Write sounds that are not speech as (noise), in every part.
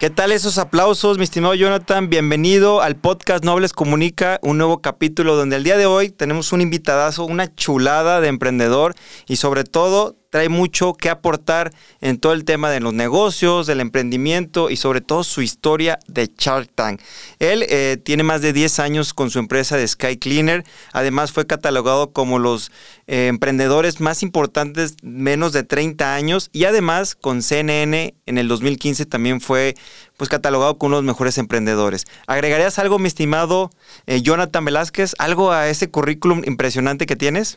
¿Qué tal esos aplausos, mi estimado Jonathan? Bienvenido al podcast Nobles Comunica, un nuevo capítulo donde el día de hoy tenemos un invitadazo, una chulada de emprendedor y sobre todo trae mucho que aportar en todo el tema de los negocios, del emprendimiento y sobre todo su historia de Shark Tank. Él eh, tiene más de 10 años con su empresa de Sky Cleaner. Además fue catalogado como los eh, emprendedores más importantes menos de 30 años y además con CNN en el 2015 también fue pues catalogado como uno de los mejores emprendedores. ¿Agregarías algo, mi estimado eh, Jonathan Velázquez, algo a ese currículum impresionante que tienes?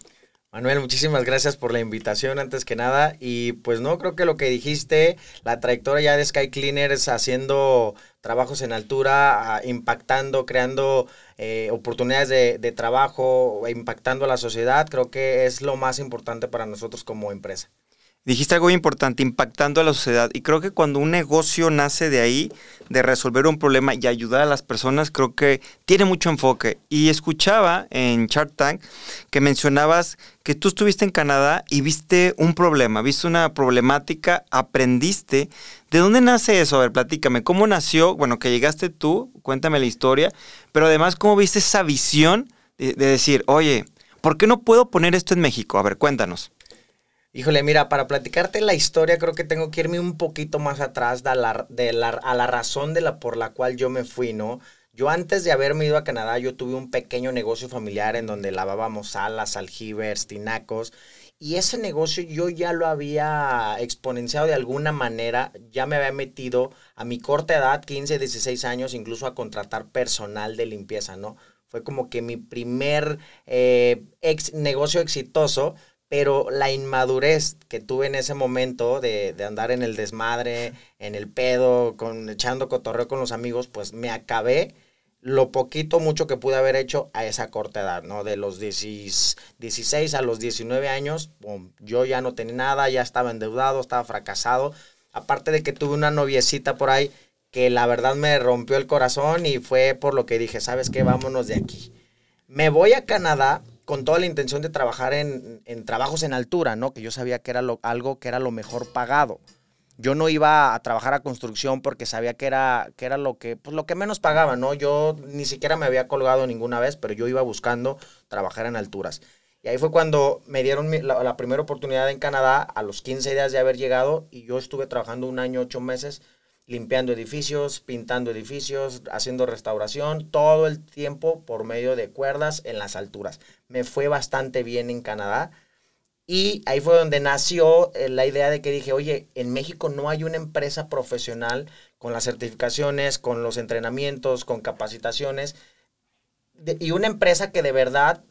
Manuel, muchísimas gracias por la invitación antes que nada. Y pues no, creo que lo que dijiste, la trayectoria ya de Sky Cleaner es haciendo trabajos en altura, impactando, creando eh, oportunidades de, de trabajo, impactando a la sociedad, creo que es lo más importante para nosotros como empresa. Dijiste algo importante, impactando a la sociedad. Y creo que cuando un negocio nace de ahí, de resolver un problema y ayudar a las personas, creo que tiene mucho enfoque. Y escuchaba en Shark Tank que mencionabas que tú estuviste en Canadá y viste un problema, viste una problemática, aprendiste. ¿De dónde nace eso? A ver, platícame. ¿Cómo nació? Bueno, que llegaste tú, cuéntame la historia, pero además, ¿cómo viste esa visión de, de decir, oye, ¿por qué no puedo poner esto en México? A ver, cuéntanos. Híjole, mira, para platicarte la historia creo que tengo que irme un poquito más atrás de la, a la razón de la, por la cual yo me fui, ¿no? Yo antes de haberme ido a Canadá, yo tuve un pequeño negocio familiar en donde lavábamos alas, aljibers, tinacos. Y ese negocio yo ya lo había exponenciado de alguna manera, ya me había metido a mi corta edad, 15, 16 años, incluso a contratar personal de limpieza, ¿no? Fue como que mi primer eh, ex, negocio exitoso, pero la inmadurez que tuve en ese momento de, andar en el desmadre, en el pedo, con, echando cotorreo con los amigos, pues me acabé lo poquito, mucho que pude haber hecho a esa corta edad, ¿no? De los 16 a los 19 años, yo ya no tenía nada, ya estaba endeudado, estaba fracasado. Aparte de que tuve una noviecita por ahí que la verdad me rompió el corazón y fue por lo que dije, ¿sabes qué? Vámonos de aquí. Me voy a Canadá con toda la intención de trabajar en, trabajos en altura, ¿no? Que yo sabía que era lo, algo que era lo mejor pagado. Yo no iba a trabajar a construcción porque sabía que era, que era lo, que, pues, lo que menos pagaba, ¿no? Yo ni siquiera me había colgado ninguna vez, pero yo iba buscando trabajar en alturas. Y ahí fue cuando me dieron la, primera oportunidad en Canadá a los 15 días de haber llegado y yo estuve trabajando un año, ocho meses limpiando edificios, pintando edificios, haciendo restauración, todo el tiempo por medio de cuerdas en las alturas. Me fue bastante bien en Canadá. Y ahí fue donde nació eh, la idea de que dije, oye, en México no hay una empresa profesional con las certificaciones, con los entrenamientos, con capacitaciones, y una empresa que de verdad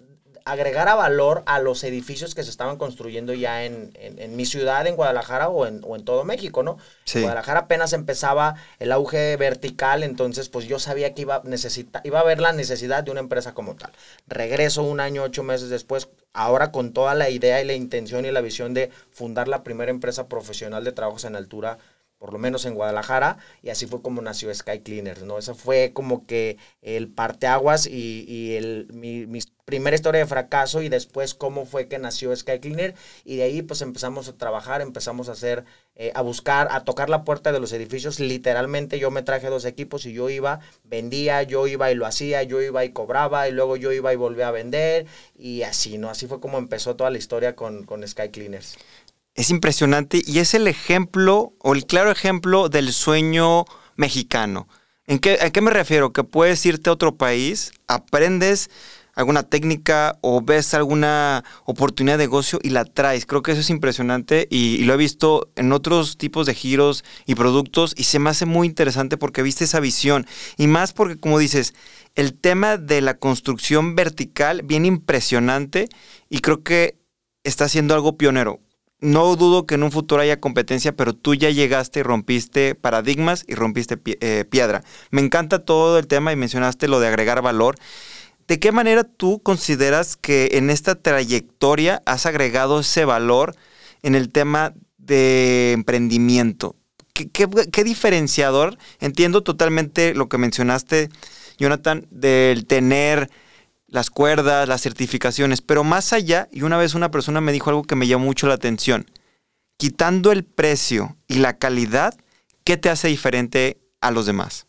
agregara valor a los edificios que se estaban construyendo ya en, mi ciudad, en Guadalajara o en, todo México, ¿no? Guadalajara apenas empezaba el auge vertical, entonces pues yo sabía que iba, necesita, iba a haber la necesidad de una empresa como tal. Regreso un año, ocho meses después, ahora con toda la idea y la intención y la visión de fundar la primera empresa profesional de trabajos en altura por lo menos en Guadalajara, y así fue como nació Sky Cleaners, ¿no? Esa fue como que el parteaguas y, y el, mi, mi, primera historia de fracaso y después cómo fue que nació Sky Cleaner, y de ahí pues empezamos a trabajar, empezamos a hacer, eh, a buscar, a tocar la puerta de los edificios, literalmente yo me traje dos equipos y yo iba, vendía, yo iba y lo hacía, yo iba y cobraba, y luego yo iba y volvía a vender, y así, ¿no? Así fue como empezó toda la historia con, con Sky Cleaners es impresionante y es el ejemplo o el claro ejemplo del sueño mexicano. ¿En qué, ¿A qué me refiero? Que puedes irte a otro país, aprendes alguna técnica o ves alguna oportunidad de negocio y la traes. Creo que eso es impresionante y, lo he visto en otros tipos de giros y productos y se me hace muy interesante porque viste esa visión y más porque como dices, el tema de la construcción vertical bien impresionante y creo que está haciendo algo pionero no dudo que en un futuro haya competencia, pero tú ya llegaste y rompiste paradigmas y rompiste eh, piedra. Me encanta todo el tema y mencionaste lo de agregar valor. ¿De qué manera tú consideras que en esta trayectoria has agregado ese valor en el tema de emprendimiento? ¿Qué, qué diferenciador? Entiendo totalmente lo que mencionaste, Jonathan, del tener las cuerdas, las certificaciones, pero más allá, y una vez una persona me dijo algo que me llamó mucho la atención, quitando el precio y la calidad, ¿qué te hace diferente a los demás?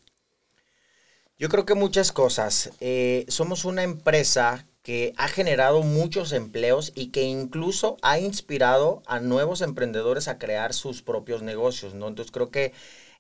Yo creo que muchas cosas. Eh, somos una empresa que ha generado muchos empleos y que incluso ha inspirado a nuevos emprendedores a crear sus propios negocios, ¿no? Entonces creo que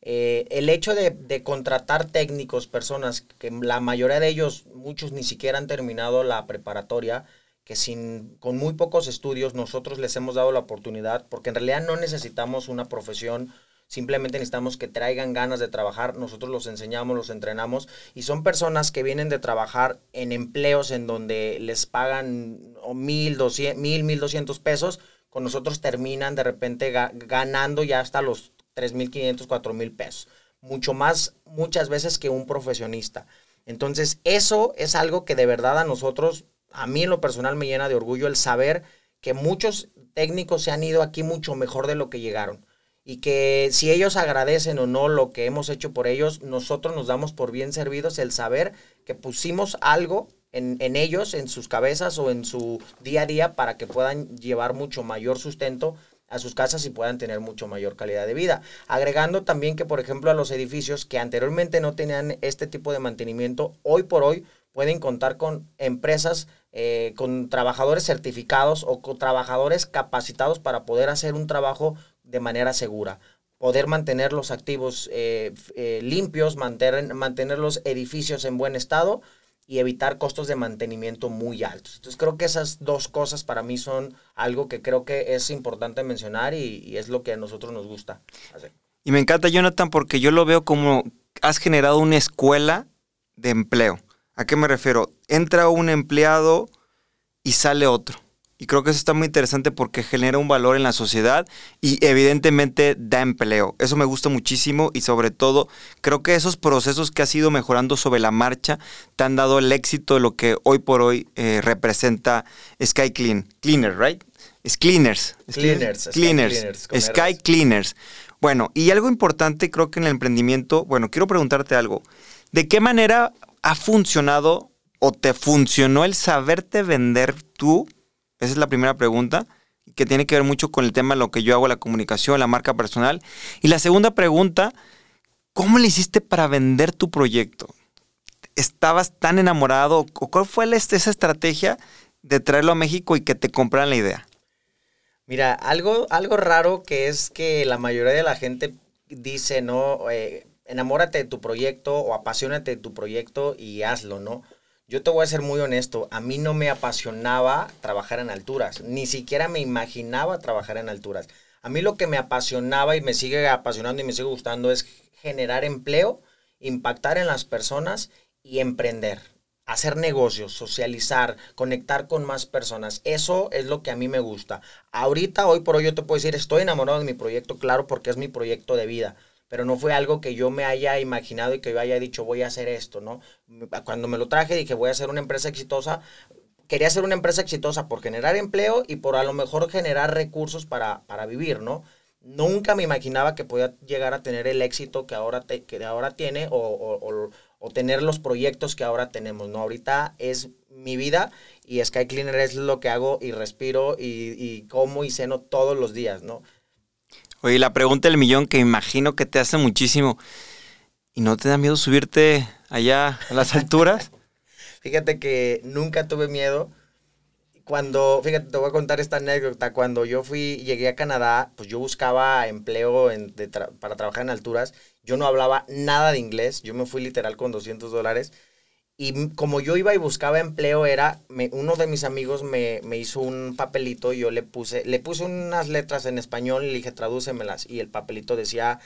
eh, el hecho de, contratar técnicos, personas que la mayoría de ellos, muchos ni siquiera han terminado la preparatoria, que sin, con muy pocos estudios nosotros les hemos dado la oportunidad, porque en realidad no necesitamos una profesión Simplemente necesitamos que traigan ganas de trabajar. Nosotros los enseñamos, los entrenamos. Y son personas que vienen de trabajar en empleos en donde les pagan mil, mil, mil doscientos pesos. Con nosotros terminan de repente ganando ya hasta los tres mil quinientos, cuatro mil pesos. Mucho más muchas veces que un profesionista. Entonces, eso es algo que de verdad a nosotros, a mí en lo personal me llena de orgullo el saber que muchos técnicos se han ido aquí mucho mejor de lo que llegaron y que si ellos agradecen o no lo que hemos hecho por ellos, nosotros nos damos por bien servidos el saber que pusimos algo en, ellos, en sus cabezas o en su día a día para que puedan llevar mucho mayor sustento a sus casas y puedan tener mucho mayor calidad de vida. Agregando también que, por ejemplo, a los edificios que anteriormente no tenían este tipo de mantenimiento, hoy por hoy pueden contar con empresas, eh, con trabajadores certificados o con trabajadores capacitados para poder hacer un trabajo de manera segura. Poder mantener los activos eh, eh, limpios, mantener, mantener los edificios en buen estado y evitar costos de mantenimiento muy altos. Entonces creo que esas dos cosas para mí son algo que creo que es importante mencionar y, es lo que a nosotros nos gusta hacer. Y me encanta, Jonathan, porque yo lo veo como has generado una escuela de empleo. ¿A qué me refiero? Entra un empleado y sale otro. Y creo que eso está muy interesante porque genera un valor en la sociedad y evidentemente da empleo. Eso me gusta muchísimo y sobre todo creo que esos procesos que has ido mejorando sobre la marcha te han dado el éxito de lo que hoy por hoy eh, representa Sky Clean. Cleaner, ¿right? Es Cleaners. cleaners. Cleaners. Sky Cleaners. Bueno, y algo importante creo que en el emprendimiento, bueno, quiero preguntarte algo. ¿De qué manera ha funcionado o te funcionó el saberte vender tú esa es la primera pregunta, que tiene que ver mucho con el tema de lo que yo hago, la comunicación, la marca personal. Y la segunda pregunta, ¿cómo le hiciste para vender tu proyecto? ¿Estabas tan enamorado? ¿Cuál fue esa estrategia de traerlo a México y que te compraran la idea? Mira, algo, algo raro que es que la mayoría de la gente dice, ¿no? Eh, enamórate de tu proyecto o apasionate de tu proyecto y hazlo, ¿no? Yo te voy a ser muy honesto, a mí no me apasionaba trabajar en alturas, ni siquiera me imaginaba trabajar en alturas. A mí lo que me apasionaba y me sigue apasionando y me sigue gustando es generar empleo, impactar en las personas y emprender, hacer negocios, socializar, conectar con más personas. Eso es lo que a mí me gusta. Ahorita, hoy por hoy, yo te puedo decir, estoy enamorado de mi proyecto, claro, porque es mi proyecto de vida pero no fue algo que yo me haya imaginado y que yo haya dicho voy a hacer esto, ¿no? Cuando me lo traje dije voy a hacer una empresa exitosa, quería hacer una empresa exitosa por generar empleo y por a lo mejor generar recursos para, para vivir, ¿no? Nunca me imaginaba que podía llegar a tener el éxito que ahora, que ahora tiene o, o, tener los proyectos que ahora tenemos, ¿no? Ahorita es mi vida y Sky Cleaner es lo que hago y respiro y, y como y ceno todos los días, ¿no? Oye, la pregunta del millón que imagino que te hace muchísimo. ¿Y no te da miedo subirte allá a las (laughs) alturas? fíjate que nunca tuve miedo. Cuando, fíjate, te voy a contar esta anécdota. Cuando yo fui, llegué a Canadá, pues yo buscaba empleo para trabajar en alturas. Yo no hablaba nada de inglés. Yo me fui literal con 200 dólares. Y como yo iba y buscaba empleo, era, uno de mis amigos me, hizo un papelito y yo le puse, le puse unas letras en español y le dije, tradúcemelas. Y el papelito decía,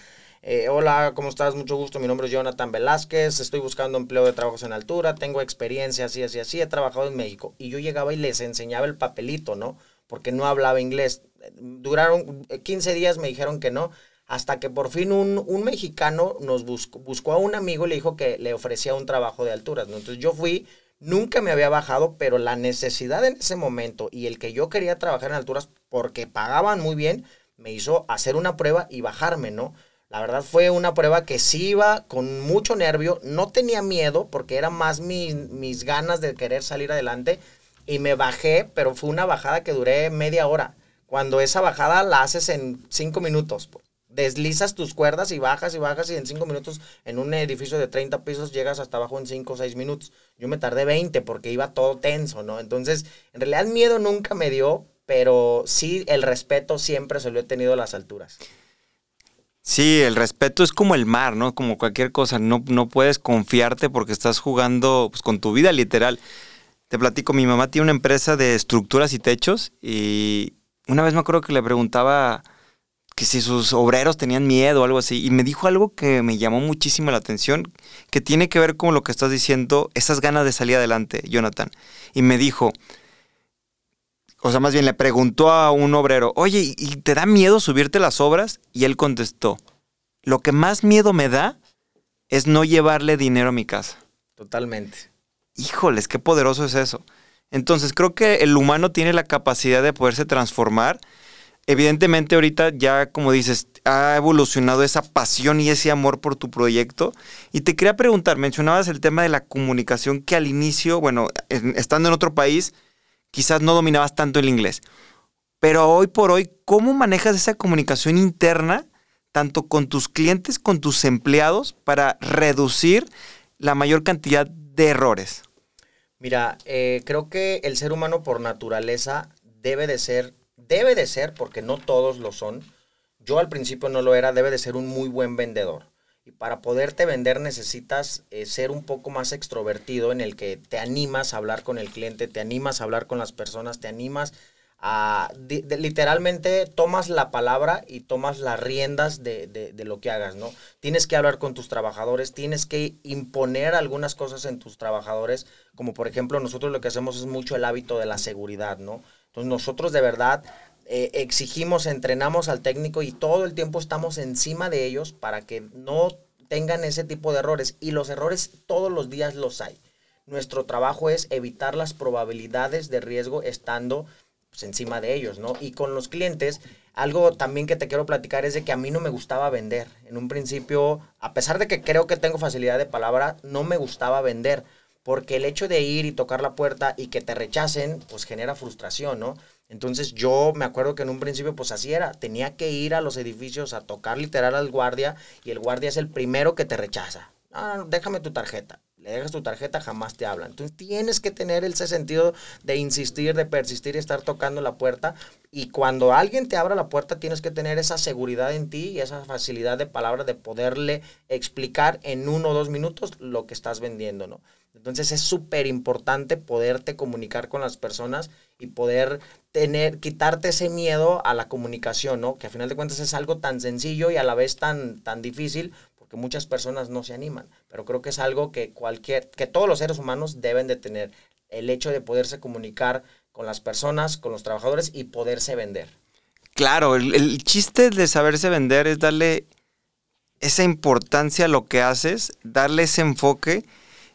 eh, hola, ¿cómo estás? Mucho gusto, mi nombre es Jonathan Velázquez, estoy buscando empleo de trabajos en altura, tengo experiencia así, así, así, he trabajado en México. Y yo llegaba y les enseñaba el papelito, ¿no? Porque no hablaba inglés. Duraron 15 días, me dijeron que no hasta que por fin un, mexicano nos buscó, buscó a un amigo y le dijo que le ofrecía un trabajo de alturas. Entonces yo fui, nunca me había bajado, pero la necesidad en ese momento y el que yo quería trabajar en alturas porque pagaban muy bien, me hizo hacer una prueba y bajarme, ¿no? La verdad fue una prueba que sí iba con mucho nervio, no tenía miedo porque era más mis, mis ganas de querer salir adelante y me bajé, pero fue una bajada que duré media hora, cuando esa bajada la haces en cinco minutos. Pues. Deslizas tus cuerdas y bajas y bajas y en cinco minutos en un edificio de 30 pisos llegas hasta abajo en cinco o seis minutos. Yo me tardé 20 porque iba todo tenso, ¿no? Entonces, en realidad miedo nunca me dio, pero sí el respeto siempre se lo he tenido a las alturas. Sí, el respeto es como el mar, ¿no? Como cualquier cosa. No, no puedes confiarte porque estás jugando pues, con tu vida, literal. Te platico, mi mamá tiene una empresa de estructuras y techos y una vez me acuerdo que le preguntaba que si sus obreros tenían miedo o algo así y me dijo algo que me llamó muchísimo la atención, que tiene que ver con lo que estás diciendo, esas ganas de salir adelante, Jonathan. Y me dijo, o sea, más bien le preguntó a un obrero, oye, ¿y te da miedo subirte las obras? Y él contestó, lo que más miedo me da es no llevarle dinero a mi casa. Totalmente. Híjoles, qué poderoso es eso. Entonces, creo que el humano tiene la capacidad de poderse transformar. Evidentemente, ahorita ya, como dices, ha evolucionado esa pasión y ese amor por tu proyecto. Y te quería preguntar, mencionabas el tema de la comunicación que al inicio, bueno, estando en otro país, quizás no dominabas tanto el inglés. Pero hoy por hoy, ¿cómo manejas esa comunicación interna, tanto con tus clientes, con tus empleados, para reducir la mayor cantidad de errores? Mira, eh, creo que el ser humano por naturaleza debe de ser, debe de ser, porque no todos lo son, yo al principio no lo era, debe de ser un muy buen vendedor. Y para poderte vender necesitas eh, ser un poco más extrovertido en el que te animas a hablar con el cliente, te animas a hablar con las personas, te animas a... literalmente tomas la palabra y tomas las riendas de, de, lo que hagas, ¿no? Tienes que hablar con tus trabajadores, tienes que imponer algunas cosas en tus trabajadores, como por ejemplo nosotros lo que hacemos es mucho el hábito de la seguridad, ¿no? Nosotros de verdad eh, exigimos, entrenamos al técnico y todo el tiempo estamos encima de ellos para que no tengan ese tipo de errores. Y los errores todos los días los hay. Nuestro trabajo es evitar las probabilidades de riesgo estando pues, encima de ellos, ¿no? Y con los clientes, algo también que te quiero platicar es de que a mí no me gustaba vender. En un principio, a pesar de que creo que tengo facilidad de palabra, no me gustaba vender. Porque el hecho de ir y tocar la puerta y que te rechacen, pues genera frustración, ¿no? Entonces yo me acuerdo que en un principio pues así era, tenía que ir a los edificios a tocar literal al guardia y el guardia es el primero que te rechaza. Ah, déjame tu tarjeta. Dejas tu tarjeta, jamás te hablan. Entonces tienes que tener ese sentido de insistir, de persistir y estar tocando la puerta. Y cuando alguien te abra la puerta, tienes que tener esa seguridad en ti y esa facilidad de palabra de poderle explicar en uno o dos minutos lo que estás vendiendo, ¿no? Entonces es súper importante poderte comunicar con las personas y poder tener, quitarte ese miedo a la comunicación, ¿no? Que a final de cuentas es algo tan sencillo y a la vez tan, tan difícil porque muchas personas no se animan. Pero creo que es algo que cualquier, que todos los seres humanos deben de tener. El hecho de poderse comunicar con las personas, con los trabajadores y poderse vender. Claro, el, chiste de saberse vender es darle esa importancia a lo que haces, darle ese enfoque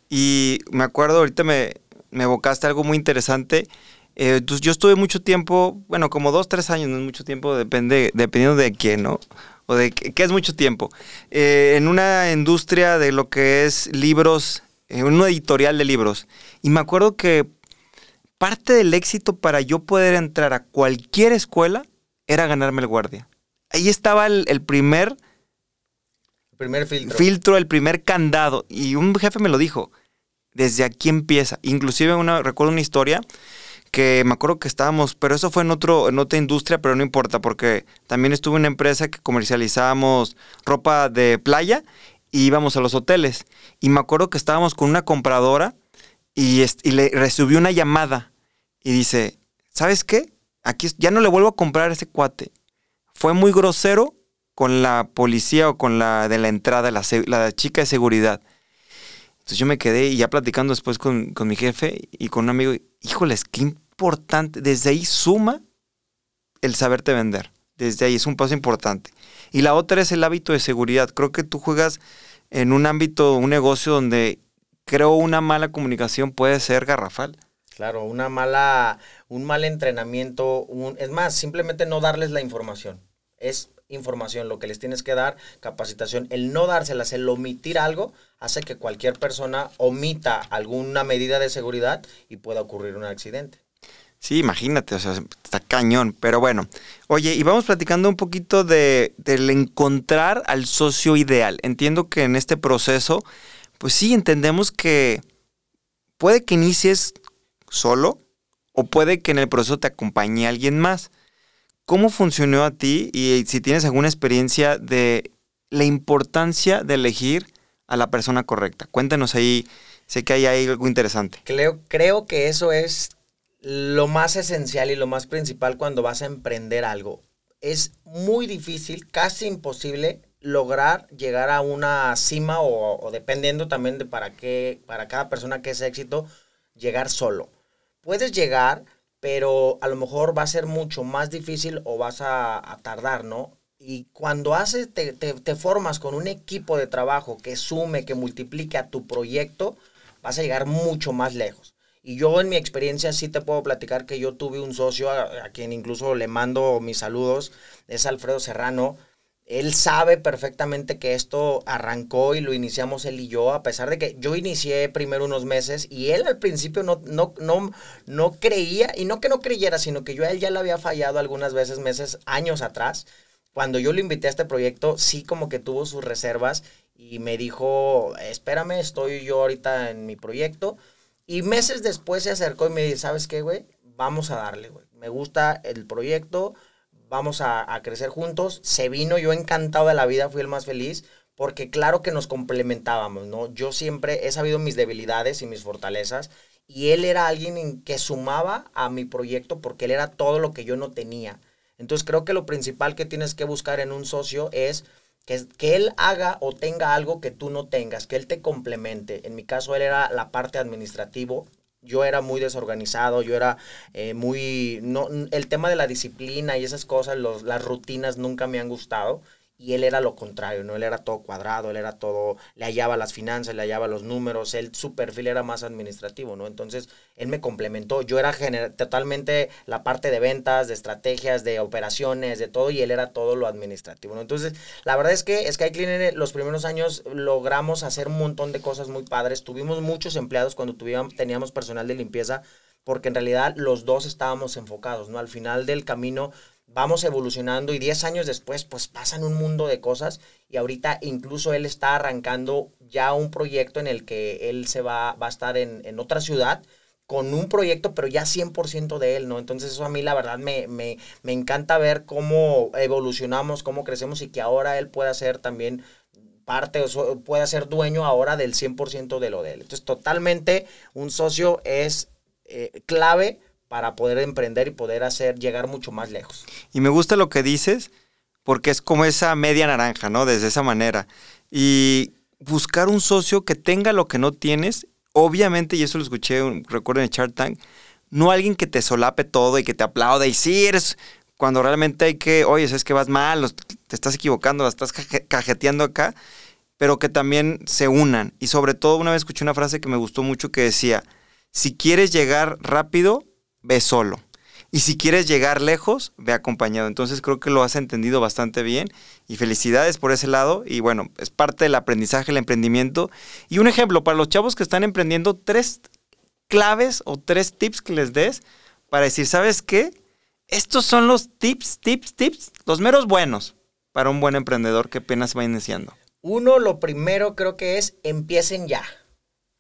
y me acuerdo, ahorita me, me evocaste algo muy interesante. Eh, yo estuve mucho tiempo, bueno, como dos, tres años, no es mucho tiempo, depende, dependiendo de quién, ¿no? O de qué, es mucho tiempo. Eh, en una industria de lo que es libros, en eh, una editorial de libros. Y me acuerdo que parte del éxito para yo poder entrar a cualquier escuela era ganarme el guardia. Ahí estaba el, el primer... El primer filtro. Filtro, el primer candado. Y un jefe me lo dijo desde aquí empieza. Inclusive una, recuerdo una historia que me acuerdo que estábamos, pero eso fue en, otro, en otra industria, pero no importa, porque también estuve en una empresa que comercializábamos ropa de playa y íbamos a los hoteles. Y me acuerdo que estábamos con una compradora y, y le recibió una llamada y dice, ¿sabes qué? Aquí ya no le vuelvo a comprar ese cuate. Fue muy grosero con la policía o con la de la entrada, la, la chica de seguridad. Entonces yo me quedé y ya platicando después con, mi jefe y con un amigo, híjoles, qué importante. Desde ahí suma el saberte vender. Desde ahí es un paso importante. Y la otra es el hábito de seguridad. Creo que tú juegas en un ámbito, un negocio donde creo una mala comunicación puede ser garrafal. Claro, una mala, un mal entrenamiento, un, es más, simplemente no darles la información. Es información, lo que les tienes que dar, capacitación. El no dárselas, el omitir algo, hace que cualquier persona omita alguna medida de seguridad y pueda ocurrir un accidente. Sí, imagínate, o sea, está cañón. Pero bueno, oye, y vamos platicando un poquito de, del encontrar al socio ideal. Entiendo que en este proceso, pues sí, entendemos que puede que inicies solo o puede que en el proceso te acompañe alguien más. ¿Cómo funcionó a ti y si tienes alguna experiencia de la importancia de elegir a la persona correcta? Cuéntanos ahí, sé que hay, hay algo interesante. Creo que eso es lo más esencial y lo más principal cuando vas a emprender algo. Es muy difícil, casi imposible lograr llegar a una cima o, dependiendo también de para qué, para cada persona que es éxito, llegar solo. Puedes llegar, pero a lo mejor va a ser mucho más difícil o vas a, tardar, ¿no? Y cuando haces, te, te, formas con un equipo de trabajo que sume, que multiplique a tu proyecto, vas a llegar mucho más lejos. Y yo en mi experiencia sí te puedo platicar que yo tuve un socio a, quien incluso le mando mis saludos, es Alfredo Serrano. Él sabe perfectamente que esto arrancó y lo iniciamos él y yo, a pesar de que yo inicié primero unos meses y él al principio no, no, no, no creía, y no que no creyera, sino que yo a él ya le había fallado algunas veces, meses, años atrás. Cuando yo lo invité a este proyecto, sí como que tuvo sus reservas y me dijo, espérame, estoy yo ahorita en mi proyecto y meses después se acercó y me dice, ¿sabes qué, güey? Vamos a darle, güey. Me gusta el proyecto, vamos a, crecer juntos. Se vino, yo encantado de la vida, fui el más feliz, porque claro que nos complementábamos, ¿no? Yo siempre he sabido mis debilidades y mis fortalezas, y él era alguien que sumaba a mi proyecto porque él era todo lo que yo no tenía. Entonces creo que lo principal que tienes que buscar en un socio es que, que él haga o tenga algo que tú no tengas, que él te complemente. En mi caso, él era la parte administrativo. Yo era muy desorganizado, yo era eh, muy... No, el tema de la disciplina y esas cosas, las rutinas nunca me han gustado y él era lo contrario, ¿no? Él era todo cuadrado, él era todo, le hallaba las finanzas, le hallaba los números, él, su perfil era más administrativo, ¿no? Entonces, él me complementó, yo era totalmente la parte de ventas, de estrategias, de operaciones, de todo, y él era todo lo administrativo, ¿no? Entonces, la verdad es que Sky Cleaner los primeros años logramos hacer un montón de cosas muy padres, tuvimos muchos empleados cuando tuvimos, teníamos personal de limpieza, porque en realidad los dos estábamos enfocados, ¿no? Al final del camino vamos evolucionando y 10 años después pues pasan un mundo de cosas y ahorita incluso él está arrancando ya un proyecto en el que él se va, va a estar en, otra ciudad con un proyecto pero ya 100% de él, ¿no? Entonces eso a mí la verdad me, me, me encanta ver cómo evolucionamos, cómo crecemos y que ahora él pueda ser también parte o pueda ser dueño ahora del 100% de lo de él. Entonces totalmente un socio es eh, clave para poder emprender y poder hacer llegar mucho más lejos. Y me gusta lo que dices porque es como esa media naranja, ¿no? Desde esa manera. Y buscar un socio que tenga lo que no tienes, obviamente, y eso lo escuché, recuerdo en el Chart Tank, no alguien que te solape todo y que te aplaude y sí eres cuando realmente hay que, oye, es que vas mal, te estás equivocando, la estás cajeteando acá, pero que también se unan. Y sobre todo, una vez escuché una frase que me gustó mucho que decía, si quieres llegar rápido, ve solo. Y si quieres llegar lejos, ve acompañado. Entonces creo que lo has entendido bastante bien y felicidades por ese lado. Y bueno, es parte del aprendizaje, el emprendimiento. Y un ejemplo para los chavos que están emprendiendo, tres claves o tres tips que les des para decir, ¿sabes qué? Estos son los tips, tips, tips, los meros buenos para un buen emprendedor que apenas va iniciando. Uno, lo primero creo que es empiecen ya.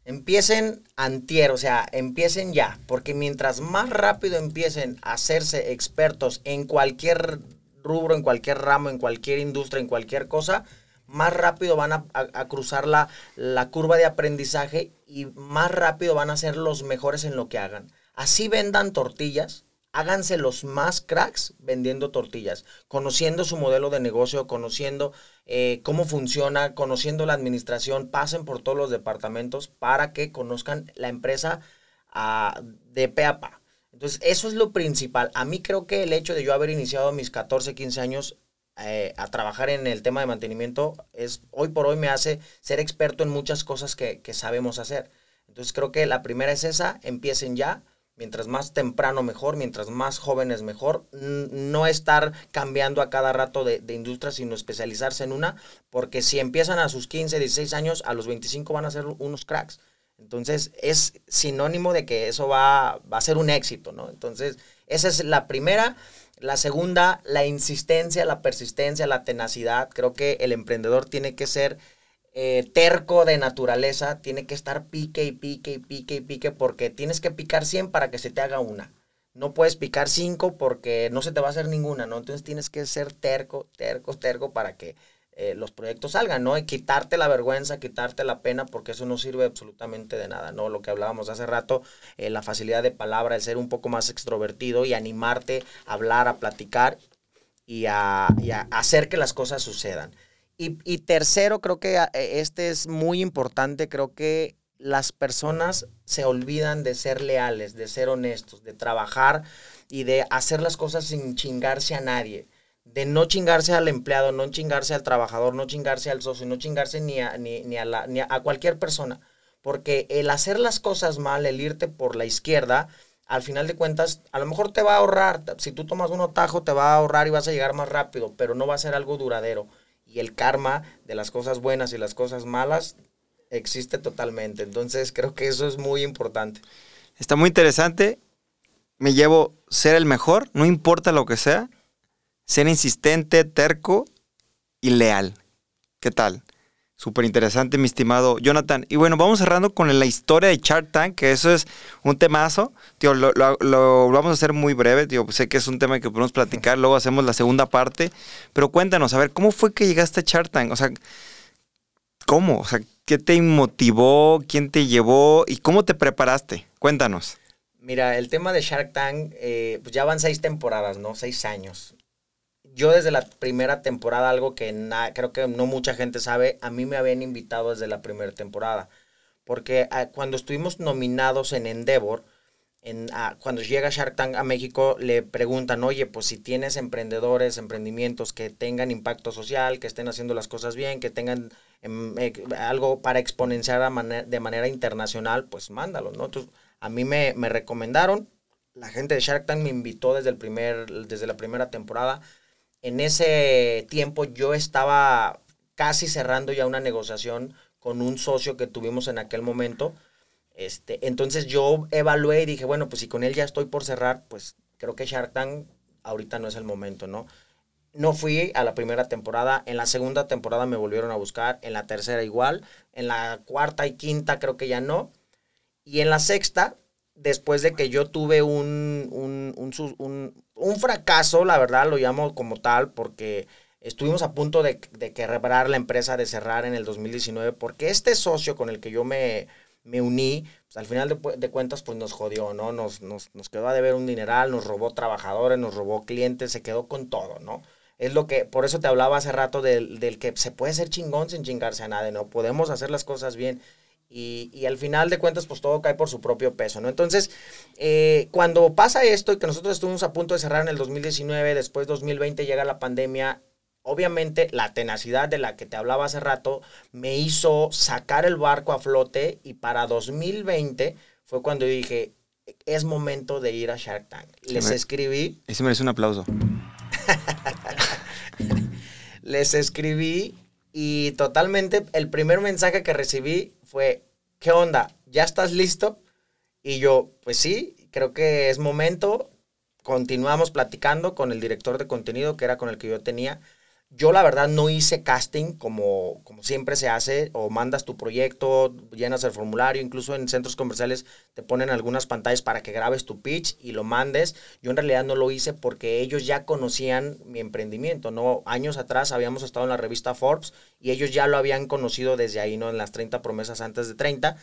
Empiecen antier, o sea, empiecen ya, porque mientras más rápido empiecen a hacerse expertos en cualquier rubro, en cualquier ramo, en cualquier industria, en cualquier cosa, más rápido van a, cruzar la, la, curva de aprendizaje y más rápido van a ser los mejores en lo que hagan. Así vendan tortillas, háganse los más cracks vendiendo tortillas, conociendo su modelo de negocio, conociendo eh, cómo funciona, conociendo la administración, pasen por todos los departamentos para que conozcan la empresa ah, de pe a pa. Entonces, eso es lo principal. A mí creo que el hecho de yo haber iniciado mis 14, 15 años eh, a trabajar en el tema de mantenimiento es hoy por hoy me hace ser experto en muchas cosas que, que sabemos hacer. Entonces creo que la primera es esa, empiecen ya, Mientras más temprano mejor, mientras más jóvenes mejor. No estar cambiando a cada rato de, industria, sino especializarse en una, porque si empiezan a sus 15, 16 años, a los 25 van a ser unos cracks. Entonces, es sinónimo de que eso va, va a ser un éxito, ¿no? Entonces, esa es la primera. La segunda, la insistencia, la persistencia, la tenacidad. Creo que el emprendedor tiene que ser eh, terco de naturaleza, tiene que estar pique y pique y pique y pique porque tienes que picar 100 para que se te haga una. No puedes picar 5 porque no se te va a hacer ninguna, ¿no? Entonces tienes que ser terco, terco, terco para que eh, los proyectos salgan, ¿no? Y quitarte la vergüenza, quitarte la pena, porque eso no sirve absolutamente de nada, ¿no? Lo que hablábamos hace rato, eh, la facilidad de palabra, el ser un poco más extrovertido y animarte a hablar, a platicar y a hacer que las cosas sucedan. Y, tercero, creo que ah, e, este es muy importante, creo que las personas se olvidan de ser leales, de ser honestos, de trabajar y de hacer las cosas sin chingarse a nadie. De no chingarse al empleado, no chingarse al trabajador, no chingarse al socio, no chingarse ni a, ni, a, la, ni a cualquier persona. Porque el hacer las cosas mal, el irte por la izquierda, al final de cuentas, a lo mejor te va a ahorrar. Si tú tomas un atajo, te va a ahorrar y vas a llegar más rápido, pero no va a ser algo duradero y el karma de las cosas buenas y las cosas malas existe totalmente. Entonces creo que eso es muy importante. Está muy interesante. Me llevo ser el mejor, no importa lo que sea, ser insistente, terco y leal. ¿Qué tal? Súper interesante, mi estimado Jonathan. Y bueno, vamos cerrando con la historia de Shark Tank, que eso es un temazo. Tío, lo, vamos a hacer muy breve, tío. Sé que es un tema que podemos platicar, luego hacemos la segunda parte. Pero cuéntanos, a ver, ¿cómo fue que llegaste a Shark Tank? O sea, ¿cómo? O sea, ¿qué te motivó? ¿Quién te llevó? ¿Y cómo te preparaste? Cuéntanos. Mira, el tema de Shark Tank, eh, pues ya van seis temporadas, ¿no? Seis años yo desde la primera temporada, algo que creo que no mucha gente sabe, a mí me habían invitado desde la primera temporada. Porque ah, cuando estuvimos nominados en Endeavor, en, ah, cuando llega Shark Tank a México, le preguntan, oye, pues si tienes emprendedores, emprendimientos que tengan impacto social, que estén haciendo las cosas bien, que tengan em, eh, algo para exponenciar de manera internacional, pues mándalo, ¿no? Entonces, a mí me, me recomendaron, la gente de Shark Tank me invitó desde, el primer, desde la primera temporada en ese tiempo yo estaba casi cerrando ya una negociación con un socio que tuvimos en aquel momento. Este, entonces yo evalué y dije, bueno, pues si con él ya estoy por cerrar, pues creo que Shark Tank ahorita no es el momento, ¿no? No fui a la primera temporada, en la segunda temporada me volvieron a buscar, en la tercera igual, en la cuarta y quinta creo que ya no, y en la sexta después de que yo tuve un, un, fracaso, la verdad lo llamo como tal, porque estuvimos a punto de, de quebrar la empresa, de cerrar en el 2019, porque este socio con el que yo me, me uní, pues al final de, cuentas, pues nos jodió, ¿no? Nos, nos, nos quedó a deber un dineral, nos robó trabajadores, nos robó clientes, se quedó con todo, ¿no? Es lo que, por eso te hablaba hace rato del, del que se puede ser chingón sin chingarse a nadie, ¿no? Podemos hacer las cosas bien. Y, al final de cuentas, pues todo cae por su propio peso, ¿no? Entonces, eh, cuando pasa esto y que nosotros estuvimos a punto de cerrar en el 2019, después 2020 llega la pandemia, obviamente la tenacidad de la que te hablaba hace rato me hizo sacar el barco a flote y para 2020 fue cuando dije, es momento de ir a Shark Tank. Les escribí. Ese merece un aplauso. (laughs) Les escribí y totalmente el primer mensaje que recibí fue, ¿qué onda? ¿Ya estás listo? Y yo, pues sí, creo que es momento. Continuamos platicando con el director de contenido, que era con el que yo tenía. Yo la verdad no hice casting como, como siempre se hace, o mandas tu proyecto, llenas el formulario, incluso en centros comerciales te ponen algunas pantallas para que grabes tu pitch y lo mandes. Yo en realidad no lo hice porque ellos ya conocían mi emprendimiento, ¿no? Años atrás habíamos estado en la revista Forbes y ellos ya lo habían conocido desde ahí, ¿no? En las 30 promesas antes de 30.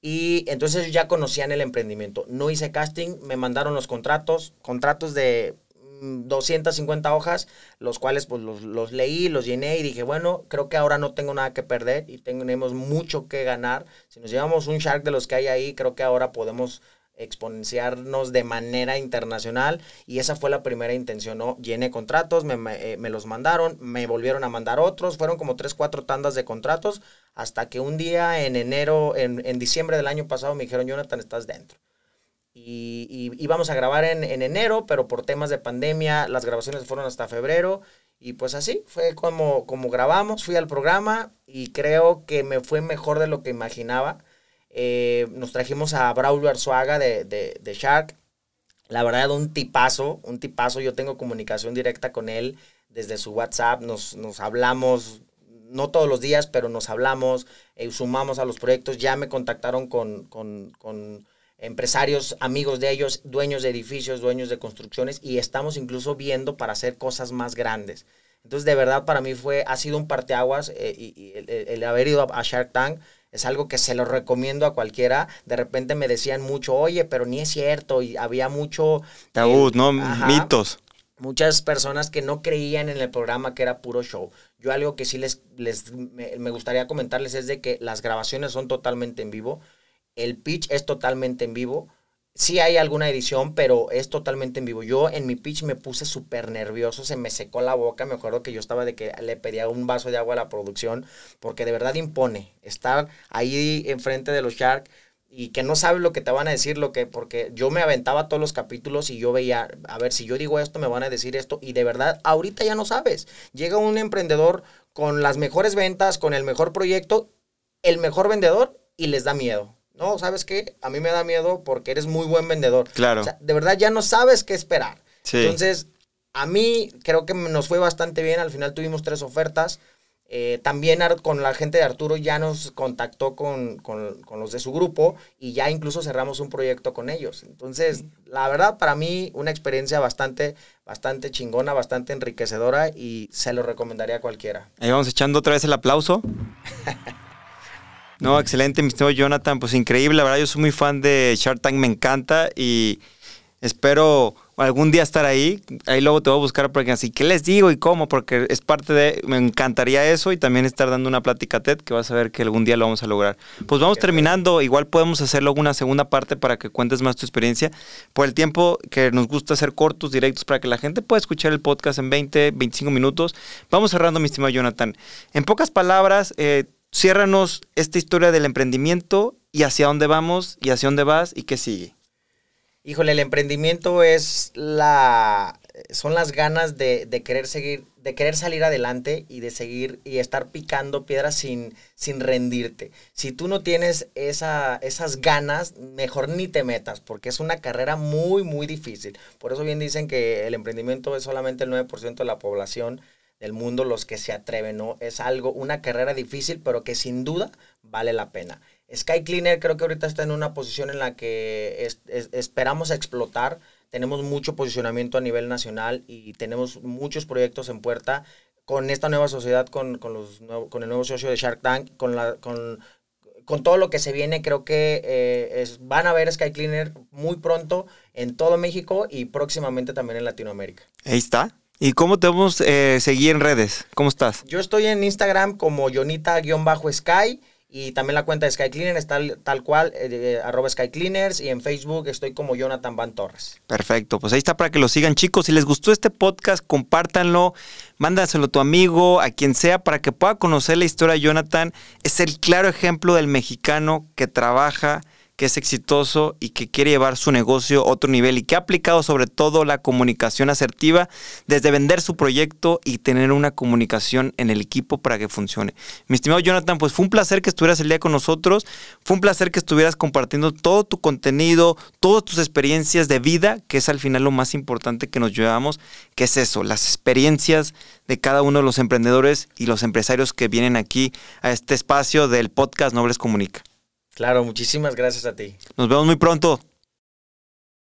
Y entonces ellos ya conocían el emprendimiento. No hice casting, me mandaron los contratos, contratos de 250 hojas, los cuales pues los, leí, los llené y dije, bueno, creo que ahora no tengo nada que perder y tenemos mucho que ganar. Si nos llevamos un Shark de los que hay ahí, creo que ahora podemos exponenciarnos de manera internacional y esa fue la primera intención, ¿no? Llené contratos, me, eh, los mandaron, me volvieron a mandar otros, fueron como tres, cuatro tandas de contratos hasta que un día en enero, en, en diciembre del año pasado me dijeron, Jonathan, estás dentro y, íbamos a grabar en, enero, pero por temas de pandemia las grabaciones fueron hasta febrero y pues así fue como, como grabamos, fui al programa y creo que me fue mejor de lo que imaginaba. Eh, nos trajimos a Braulio Arzuaga de, de, Shark. La verdad, un tipazo, un tipazo. Yo tengo comunicación directa con él desde su WhatsApp. Nos, nos hablamos, no todos los días, pero nos hablamos, eh, sumamos a los proyectos. Ya me contactaron con, con, con empresarios, amigos de ellos, dueños de edificios, dueños de construcciones y estamos incluso viendo para hacer cosas más grandes. Entonces, de verdad, para mí fue, ha sido un parteaguas eh, y, el, el, haber ido a Shark Tank es algo que se lo recomiendo a cualquiera. De repente me decían mucho, oye, pero ni es cierto, y había mucho... Tabú, ¿no? Mitos. Muchas personas que no creían en el programa que era puro show. Yo algo que sí les, les me, me gustaría comentarles es de que las grabaciones son totalmente en vivo el pitch es totalmente en vivo. Sí hay alguna edición, pero es totalmente en vivo. Yo en mi pitch me puse súper nervioso, se me secó la boca. Me acuerdo que yo estaba de que le pedía un vaso de agua a la producción, porque de verdad impone estar ahí enfrente de los Shark y que no sabes lo que te van a decir, lo que, porque yo me aventaba todos los capítulos y yo veía, a ver, si yo digo esto, me van a decir esto, y de verdad, ahorita ya no sabes. Llega un emprendedor con las mejores ventas, con el mejor proyecto, el mejor vendedor, y les da miedo no, ¿sabes qué? A mí me da miedo porque eres muy buen vendedor. Claro. O sea, de verdad ya no sabes qué esperar. Entonces, a mí creo que nos fue bastante bien. Al final tuvimos tres ofertas. Eh, también con la gente de Arturo ya nos contactó con, con, con, los de su grupo y ya incluso cerramos un proyecto con ellos. Entonces, la verdad, para mí, una experiencia bastante, bastante chingona, bastante enriquecedora y se lo recomendaría a cualquiera. Ahí vamos echando otra vez el aplauso. (laughs) No, excelente, mi estimado Jonathan. Pues increíble, la verdad, yo soy muy fan de Shark Tank, me encanta y espero algún día estar ahí. Ahí luego te voy a buscar porque así, ¿qué les digo y cómo? Porque es parte de, me encantaría eso y también estar dando una plática TED que vas a ver que algún día lo vamos a lograr. Pues vamos terminando, igual podemos hacer luego una segunda parte para que cuentes más tu experiencia. Por el tiempo que nos gusta hacer cortos, directos, para que la gente pueda escuchar el podcast en 20, 25 minutos. Vamos cerrando, mi estimado Jonathan. En pocas palabras, eh, ciérranos esta historia del emprendimiento y hacia dónde vamos y hacia dónde vas y qué sigue. Híjole, el emprendimiento es la son las ganas de, querer seguir, de querer salir adelante y de seguir y estar picando piedras sin, sin rendirte. Si tú no tienes esa, esas ganas, mejor ni te metas, porque es una carrera muy, muy difícil. Por eso bien dicen que el emprendimiento es solamente el 9% de la población del mundo los que se atreven, ¿no? Es algo, una carrera difícil, pero que sin duda vale la pena. Sky Cleaner creo que ahorita está en una posición en la que esperamos explotar. Tenemos mucho posicionamiento a nivel nacional y tenemos muchos proyectos en puerta con esta nueva sociedad, con, los con el nuevo socio de Shark Tank, con, la, con, con todo lo que se viene, creo que eh, van a ver Sky Cleaner muy pronto en todo México y próximamente también en Latinoamérica. Ahí está. ¿Y cómo te vamos a eh, seguir en redes? ¿Cómo estás? Yo estoy en Instagram como Yonita-Sky y también la cuenta de Sky Cleaner está tal, cual, eh, eh, arroba Sky Cleaners y en Facebook estoy como Jonathan Van Torres. Perfecto, pues ahí está para que lo sigan chicos. Si les gustó este podcast, compártanlo, mándaselo a tu amigo, a quien sea, para que pueda conocer la historia de Jonathan. Es el claro ejemplo del mexicano que trabaja que es exitoso y que quiere llevar su negocio a otro nivel y que ha aplicado sobre todo la comunicación asertiva desde vender su proyecto y tener una comunicación en el equipo para que funcione. Mi estimado Jonathan, pues fue un placer que estuvieras el día con nosotros, fue un placer que estuvieras compartiendo todo tu contenido, todas tus experiencias de vida, que es al final lo más importante que nos llevamos, que es eso, las experiencias de cada uno de los emprendedores y los empresarios que vienen aquí a este espacio del podcast Nobles Comunica. Claro, muchísimas gracias a ti. Nos vemos muy pronto.